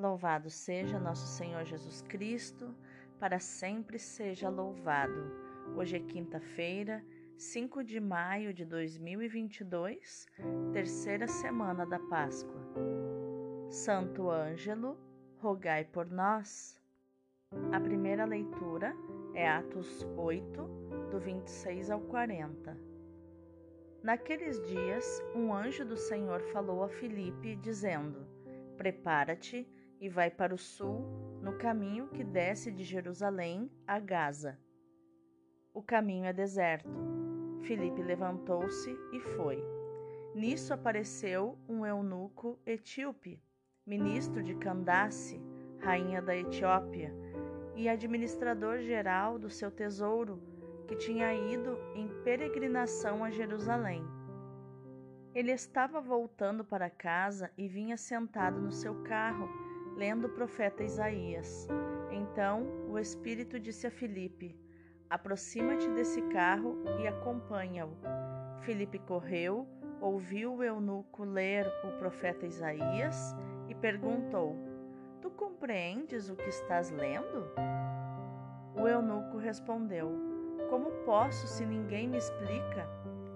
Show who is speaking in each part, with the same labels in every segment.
Speaker 1: Louvado seja nosso Senhor Jesus Cristo, para sempre seja louvado. Hoje é quinta-feira, 5 de maio de 2022, terceira semana da Páscoa. Santo Ângelo, rogai por nós. A primeira leitura é Atos 8, do 26 ao 40. Naqueles dias, um anjo do Senhor falou a Filipe, dizendo: Prepara-te e vai para o sul, no caminho que desce de Jerusalém a Gaza. O caminho é deserto. Filipe levantou-se e foi. Nisso apareceu um eunuco etíope, ministro de Candace, rainha da Etiópia, e administrador geral do seu tesouro, que tinha ido em peregrinação a Jerusalém. Ele estava voltando para casa e vinha sentado no seu carro lendo o profeta Isaías. Então o Espírito disse a Filipe: Aproxima-te desse carro e acompanha-o. Filipe correu, ouviu o eunuco ler o profeta Isaías e perguntou: Tu compreendes o que estás lendo? O eunuco respondeu: Como posso se ninguém me explica?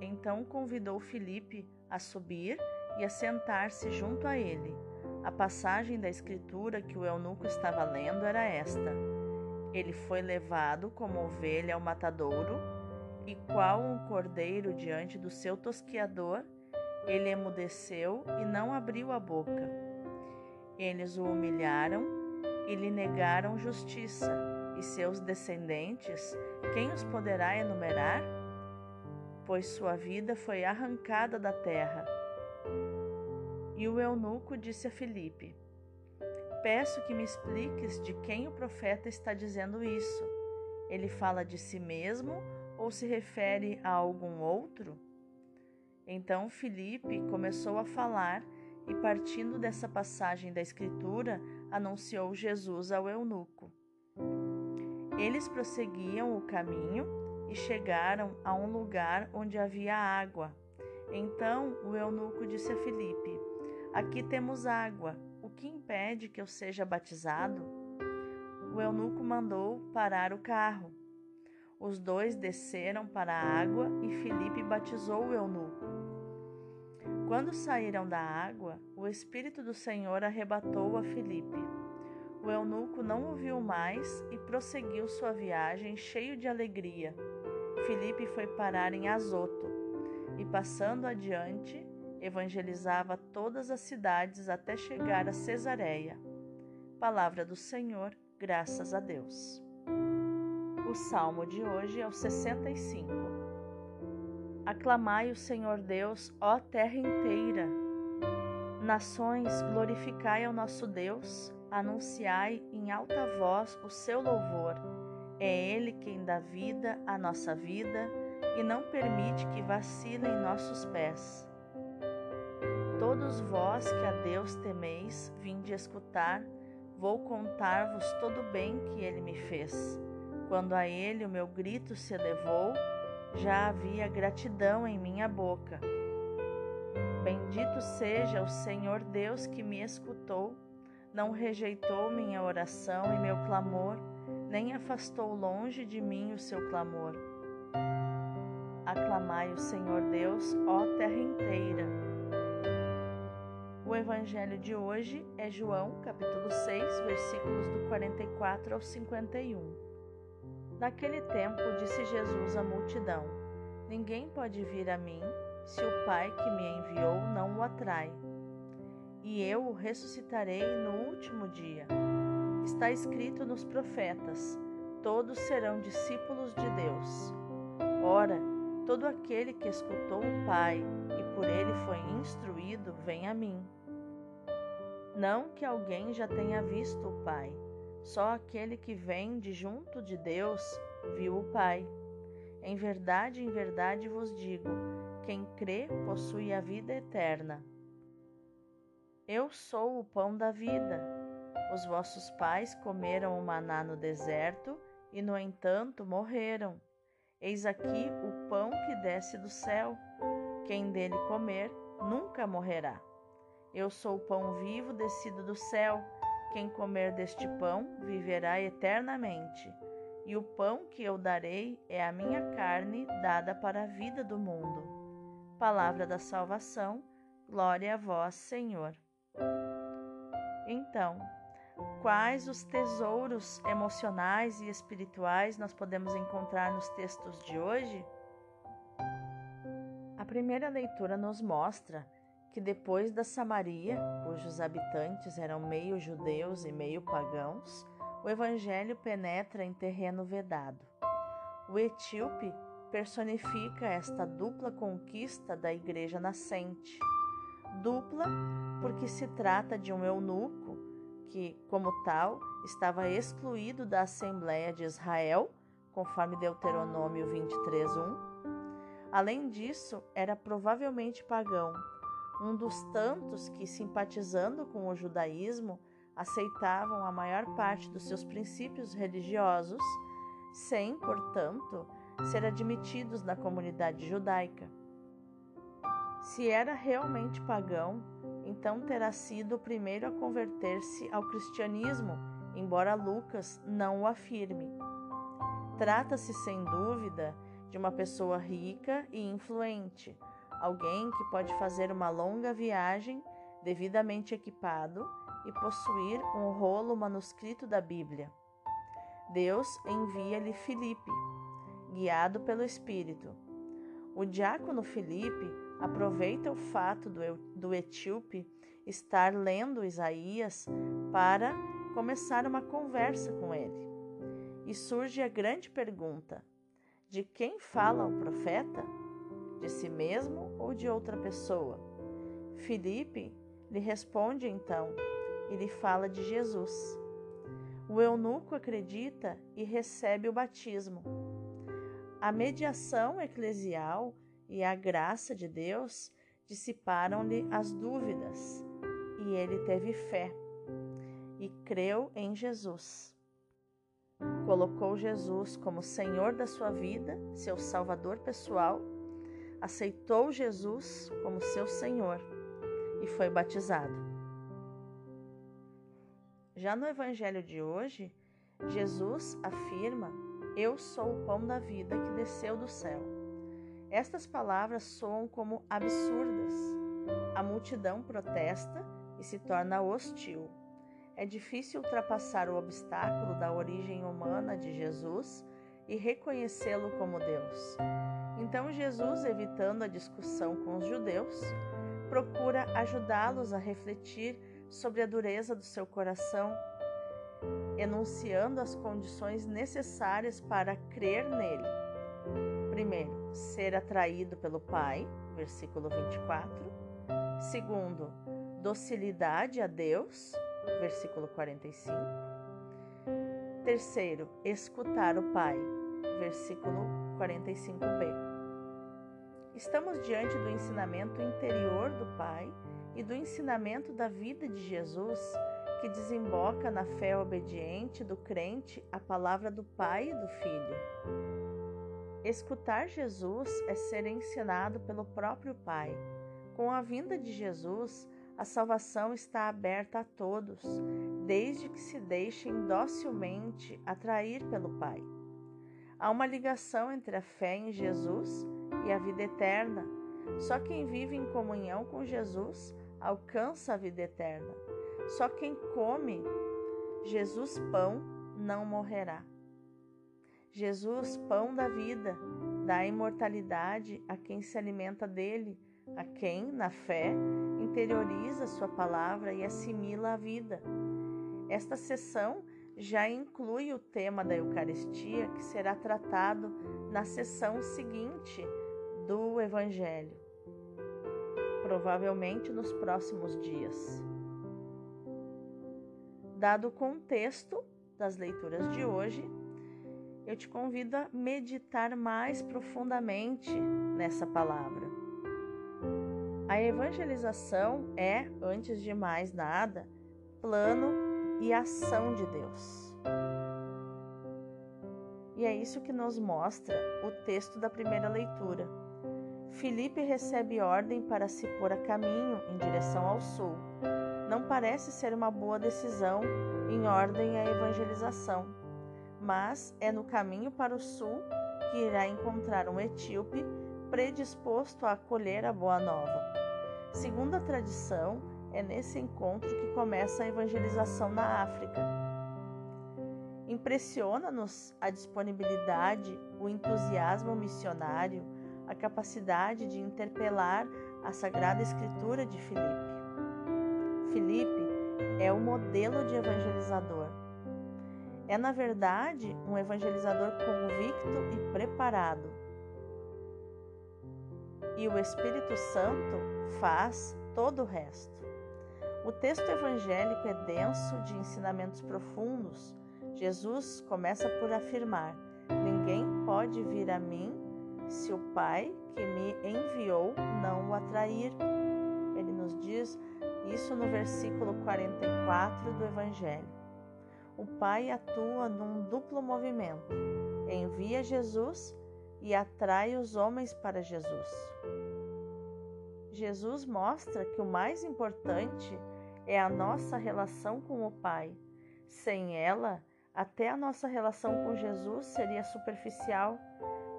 Speaker 1: Então convidou Filipe a subir e a sentar-se junto a ele. A passagem da escritura que o eunuco estava lendo era esta: Ele foi levado como ovelha ao matadouro, e qual um cordeiro diante do seu tosquiador, ele emudeceu e não abriu a boca. Eles o humilharam e lhe negaram justiça, e seus descendentes, quem os poderá enumerar? Pois sua vida foi arrancada da terra e o eunuco disse a Filipe: Peço que me expliques de quem o profeta está dizendo isso. Ele fala de si mesmo ou se refere a algum outro? Então Filipe começou a falar e, partindo dessa passagem da Escritura, anunciou Jesus ao eunuco. Eles prosseguiam o caminho e chegaram a um lugar onde havia água. Então o eunuco disse a Filipe: Aqui temos água. O que impede que eu seja batizado? O eunuco mandou parar o carro. Os dois desceram para a água e Filipe batizou o eunuco. Quando saíram da água, o Espírito do Senhor arrebatou a Filipe. O eunuco não o viu mais e prosseguiu sua viagem cheio de alegria. Filipe foi parar em Azoto e, passando adiante, evangelizava todas as cidades até chegar a Cesareia. Palavra do Senhor, graças a Deus. O salmo de hoje é o 65. Aclamai o Senhor Deus, ó terra inteira. Nações, glorificai ao nosso Deus, anunciai em alta voz o seu louvor. É Ele quem dá vida à nossa vida e não permite que vacilem nossos pés. Todos vós que a Deus temeis, vinde escutar, vou contar-vos todo o bem que ele me fez. Quando a ele o meu grito se elevou, já havia gratidão em minha boca. Bendito seja o Senhor Deus que me escutou, não rejeitou minha oração e meu clamor, nem afastou longe de mim o seu clamor. Aclamai o Senhor Deus, ó terra inteira o evangelho de hoje é João, capítulo 6, versículos do 44 ao 51. Naquele tempo disse Jesus à multidão: Ninguém pode vir a mim se o Pai que me enviou não o atrai. E eu o ressuscitarei no último dia. Está escrito nos profetas: todos serão discípulos de Deus. Ora, todo aquele que escutou o Pai e por ele foi instruído, vem a mim. Não que alguém já tenha visto o Pai, só aquele que vem de junto de Deus viu o Pai. Em verdade, em verdade vos digo: quem crê possui a vida eterna. Eu sou o pão da vida. Os vossos pais comeram o maná no deserto e, no entanto, morreram. Eis aqui o pão que desce do céu. Quem dele comer nunca morrerá. Eu sou o pão vivo descido do céu. Quem comer deste pão viverá eternamente, e o pão que eu darei é a minha carne dada para a vida do mundo. Palavra da salvação, glória a vós, Senhor. Então, quais os tesouros emocionais e espirituais nós podemos encontrar nos textos de hoje? A primeira leitura nos mostra que depois da Samaria, cujos habitantes eram meio judeus e meio pagãos, o evangelho penetra em terreno vedado. O etíope personifica esta dupla conquista da igreja nascente. Dupla porque se trata de um eunuco que, como tal, estava excluído da Assembleia de Israel, conforme Deuteronômio 23:1. Além disso, era provavelmente pagão um dos tantos que, simpatizando com o judaísmo, aceitavam a maior parte dos seus princípios religiosos, sem, portanto, ser admitidos na comunidade judaica. Se era realmente pagão, então terá sido o primeiro a converter-se ao cristianismo, embora Lucas não o afirme. Trata-se, sem dúvida, de uma pessoa rica e influente alguém que pode fazer uma longa viagem devidamente equipado e possuir um rolo manuscrito da Bíblia. Deus envia-lhe Filipe, guiado pelo Espírito. O diácono Filipe aproveita o fato do, etíope estar lendo Isaías para começar uma conversa com ele. E surge a grande pergunta: de quem fala o profeta? De si mesmo ou de outra pessoa? Filipe lhe responde então e lhe fala de Jesus. O eunuco acredita e recebe o batismo. A mediação eclesial e a graça de Deus dissiparam-lhe as dúvidas e ele teve fé e creu em Jesus. Colocou Jesus como Senhor da sua vida, seu Salvador pessoal aceitou Jesus como seu Senhor e foi batizado. Já no Evangelho de hoje, Jesus afirma: Eu sou o pão da vida que desceu do céu. Estas palavras soam como absurdas. A multidão protesta e se torna hostil. É difícil ultrapassar o obstáculo da origem humana de Jesus e reconhecê-lo como Deus. Então Jesus, evitando a discussão com os judeus, procura ajudá-los a refletir sobre a dureza do seu coração, enunciando as condições necessárias para crer nele. Primeiro, ser atraído pelo Pai, versículo 24. Segundo, docilidade a Deus, versículo 45. Terceiro, escutar o Pai, versículo 45b. Estamos diante do ensinamento interior do Pai e do ensinamento da vida de Jesus, que desemboca na fé obediente do crente à palavra do Pai e do Filho. Escutar Jesus é ser ensinado pelo próprio Pai. Com a vinda de Jesus, a salvação está aberta a todos, desde que se deixem docilmente atrair pelo Pai. Há uma ligação entre a fé em Jesus e a vida eterna. Só quem vive em comunhão com Jesus alcança a vida eterna. Só quem come Jesus pão não morrerá. Jesus, pão da vida, dá imortalidade a quem se alimenta dele, a quem, na fé, interioriza sua palavra e assimila a vida. Esta sessão já inclui o tema da Eucaristia, que será tratado na sessão seguinte do Evangelho, provavelmente nos próximos dias. Dado o contexto das leituras de hoje, eu te convido a meditar mais profundamente nessa palavra. A evangelização é, antes de mais nada, plano e ação de Deus. E é isso que nos mostra o texto da primeira leitura. Filipe recebe ordem para se pôr a caminho em direção ao sul. não parece ser uma boa decisão em ordem à evangelização, mas é no caminho para o sul que irá encontrar um etíope predisposto a acolher a boa nova. Segundo a tradição, é nesse encontro que começa a evangelização na África. Impressiona-nos a disponibilidade, o entusiasmo missionário, a capacidade de interpelar a Sagrada Escritura de Filipe. Filipe é o modelo de evangelizador. É, na verdade, um evangelizador convicto e preparado. E o Espírito Santo faz todo o resto. O texto evangélico é denso de ensinamentos profundos. Jesus começa por afirmar: Ninguém pode vir a mim se o Pai que me enviou não o atrair. Ele nos diz isso no versículo 44 do Evangelho. O Pai atua num duplo movimento: envia Jesus e atrai os homens para Jesus. Jesus mostra que o mais importante é a nossa relação com o Pai. Sem ela, até a nossa relação com Jesus seria superficial.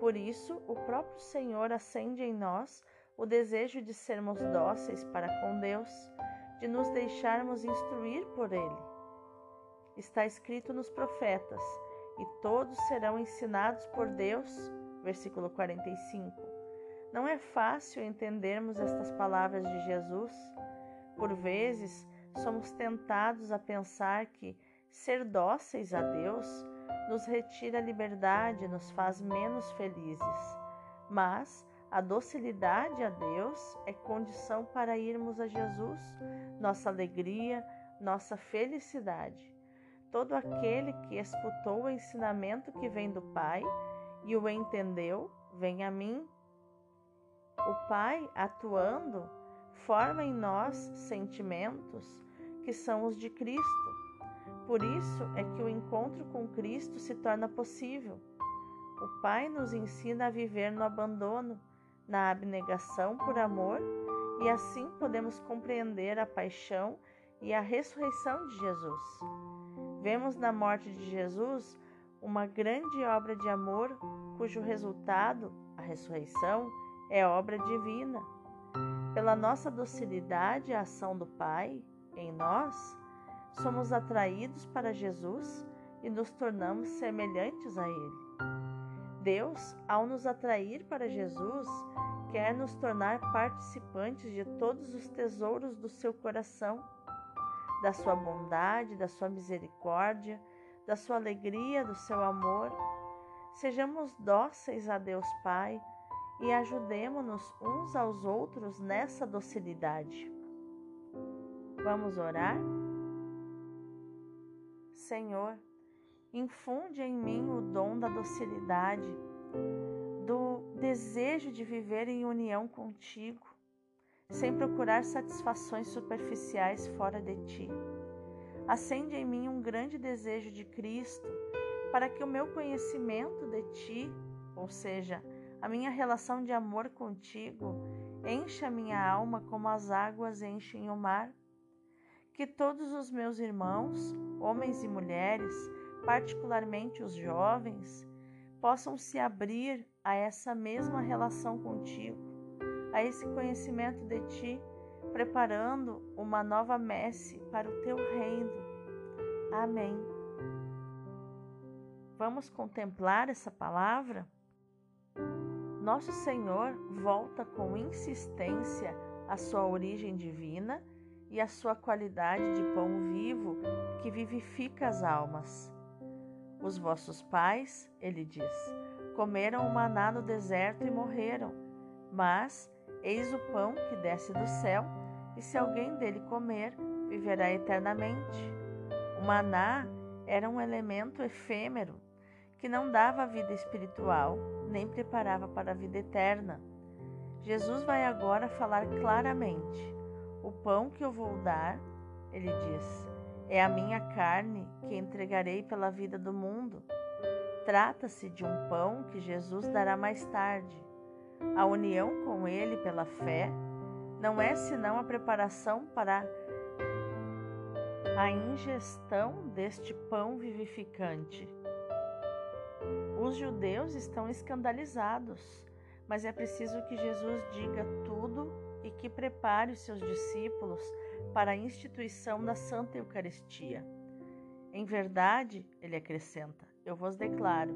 Speaker 1: Por isso, o próprio Senhor acende em nós o desejo de sermos dóceis para com Deus, de nos deixarmos instruir por Ele. Está escrito nos profetas: e todos serão ensinados por Deus. Versículo 45. Não é fácil entendermos estas palavras de Jesus. Por vezes, somos tentados a pensar que ser dóceis a Deus nos retira a liberdade, nos faz menos felizes. Mas a docilidade a Deus é condição para irmos a Jesus, nossa alegria, nossa felicidade. Todo aquele que escutou o ensinamento que vem do Pai e o entendeu, vem a mim. O Pai, atuando, forma em nós sentimentos que são os de Cristo. Por isso é que o encontro com Cristo se torna possível. O Pai nos ensina a viver no abandono, na abnegação por amor, e assim podemos compreender a paixão e a ressurreição de Jesus. Vemos na morte de Jesus uma grande obra de amor, cujo resultado, a ressurreição, é obra divina. Pela nossa docilidade à ação do Pai em nós, somos atraídos para Jesus e nos tornamos semelhantes a Ele. Deus, ao nos atrair para Jesus, quer nos tornar participantes de todos os tesouros do seu coração, da sua bondade, da sua misericórdia, da sua alegria, do seu amor. Sejamos dóceis a Deus Pai e ajudemo-nos uns aos outros nessa docilidade. Vamos orar? Senhor, infunde em mim o dom da docilidade, do desejo de viver em união contigo, sem procurar satisfações superficiais fora de ti. Acende em mim um grande desejo de Cristo, para que o meu conhecimento de ti, ou seja, a minha relação de amor contigo encha minha alma como as águas enchem o mar. Que todos os meus irmãos, homens e mulheres, particularmente os jovens, possam se abrir a essa mesma relação contigo, a esse conhecimento de ti, preparando uma nova messe para o teu reino. Amém. Vamos contemplar essa palavra? Nosso Senhor volta com insistência à sua origem divina e à sua qualidade de pão vivo que vivifica as almas. Os vossos pais, ele diz, comeram o maná no deserto e morreram, mas eis o pão que desce do céu, e se alguém dele comer, viverá eternamente. O maná era um elemento efêmero que não dava a vida espiritual, nem preparava para a vida eterna. Jesus vai agora falar claramente: O pão que eu vou dar, ele diz, é a minha carne que entregarei pela vida do mundo. Trata-se de um pão que Jesus dará mais tarde. A união com ele pela fé não é senão a preparação para a ingestão deste pão vivificante. Os judeus estão escandalizados, mas é preciso que Jesus diga tudo e que prepare os seus discípulos para a instituição da Santa Eucaristia. Em verdade, ele acrescenta, eu vos declaro: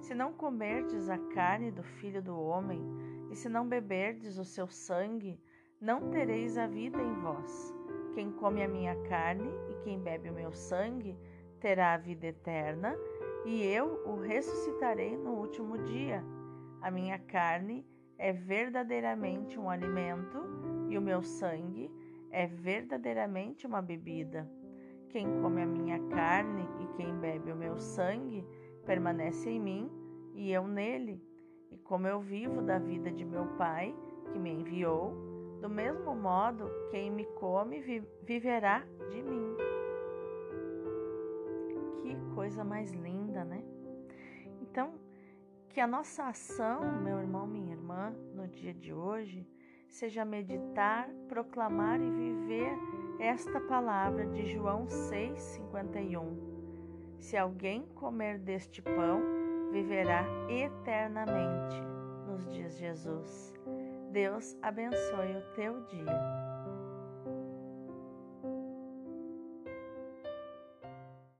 Speaker 1: se não comerdes a carne do Filho do Homem, e se não beberdes o seu sangue, não tereis a vida em vós. Quem come a minha carne e quem bebe o meu sangue terá a vida eterna, e eu o ressuscitarei no último dia. A minha carne é verdadeiramente um alimento, e o meu sangue é verdadeiramente uma bebida. Quem come a minha carne e quem bebe o meu sangue permanece em mim e eu nele. E como eu vivo da vida de meu Pai, que me enviou, do mesmo modo, quem me come viverá de mim. Coisa mais linda, né? Então, que a nossa ação, meu irmão, minha irmã, no dia de hoje, seja meditar, proclamar e viver esta palavra de João 6,51. Se alguém comer deste pão, viverá eternamente nos dias de Jesus. Deus abençoe o teu dia.